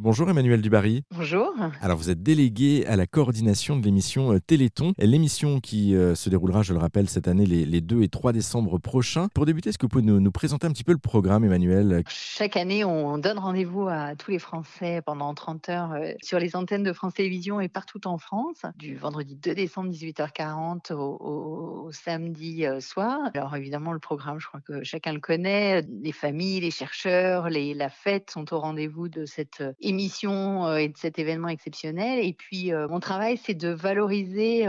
Bonjour Emmanuel Dubarry. Bonjour. Alors vous êtes délégué à la coordination de l'émission euh, Téléthon, l'émission qui euh, se déroulera, je le rappelle, cette année les, 2 et 3 décembre prochains. Pour débuter, est-ce que vous pouvez nous, présenter un petit peu le programme Emmanuel? Chaque année, on donne rendez-vous à tous les Français pendant 30 heures euh, sur les antennes de France Télévisions et partout en France, du vendredi 2 décembre 18h40 au, samedi soir. Alors évidemment, le programme, je crois que chacun le connaît, les familles, les chercheurs, les, la fête sont au rendez-vous de cette émission et de cet événement exceptionnel. Et puis, mon travail, c'est de valoriser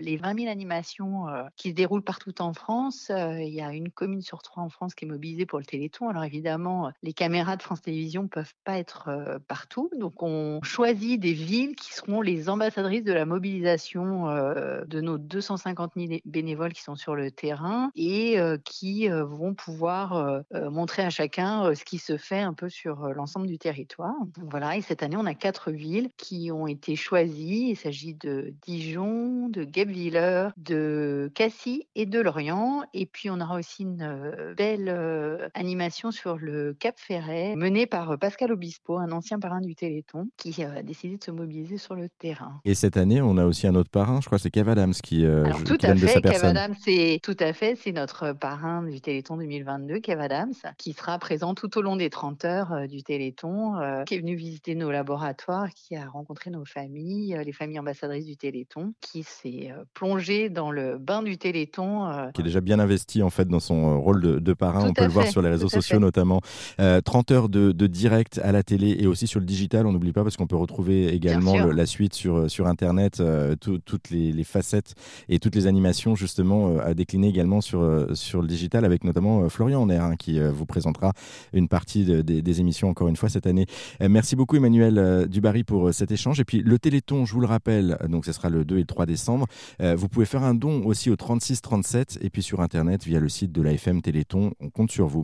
les 20 000 animations qui se déroulent partout en France. Il y a une commune sur trois en France qui est mobilisée pour le Téléthon. Alors évidemment, les caméras de France Télévisions peuvent pas être partout. Donc, on choisit des villes qui seront les ambassadrices de la mobilisation de nos 250 000 bénévoles qui sont sur le terrain et qui vont pouvoir montrer à chacun ce qui se fait un peu sur l'ensemble du territoire. Voilà, et cette année, on a quatre villes qui ont été choisies. Il s'agit de Dijon, de Guebwiller, de Cassis et de Lorient. Et puis, on aura aussi une euh, belle euh, animation sur le Cap Ferret, menée par euh, Pascal Obispo, un ancien parrain du Téléthon, qui a décidé de se mobiliser sur le terrain. Et cette année, on a aussi un autre parrain, je crois, c'est Kev Adams qui, Alors, tout à fait, Kev Adams, c'est tout à fait, c'est notre parrain du Téléthon 2022, Kev Adams, qui sera présent tout au long des 30 heures du Téléthon, qui est venu visiter nos laboratoires, qui a rencontré nos familles, euh, les familles ambassadrices du Téléthon, qui s'est euh, plongé dans le bain du Téléthon. Euh, qui est déjà bien investi en fait dans son rôle de, parrain. On peut le voir sur les réseaux sociaux notamment. 30 heures de, direct à la télé et aussi sur le digital. On n'oublie pas parce qu'on peut retrouver également la suite sur, sur Internet, toutes les, facettes et toutes les animations justement à décliner également sur, sur le digital avec notamment Florian Honner hein, qui vous présentera une partie des, des émissions encore une fois cette année. merci beaucoup Emmanuel euh, Dubarry pour euh, cet échange. Et puis le Téléthon, je vous le rappelle, donc ce sera le 2 et le 3 décembre. Euh, vous pouvez faire un don aussi au 36 37 et puis sur Internet via le site de l'AFM Téléthon. On compte sur vous.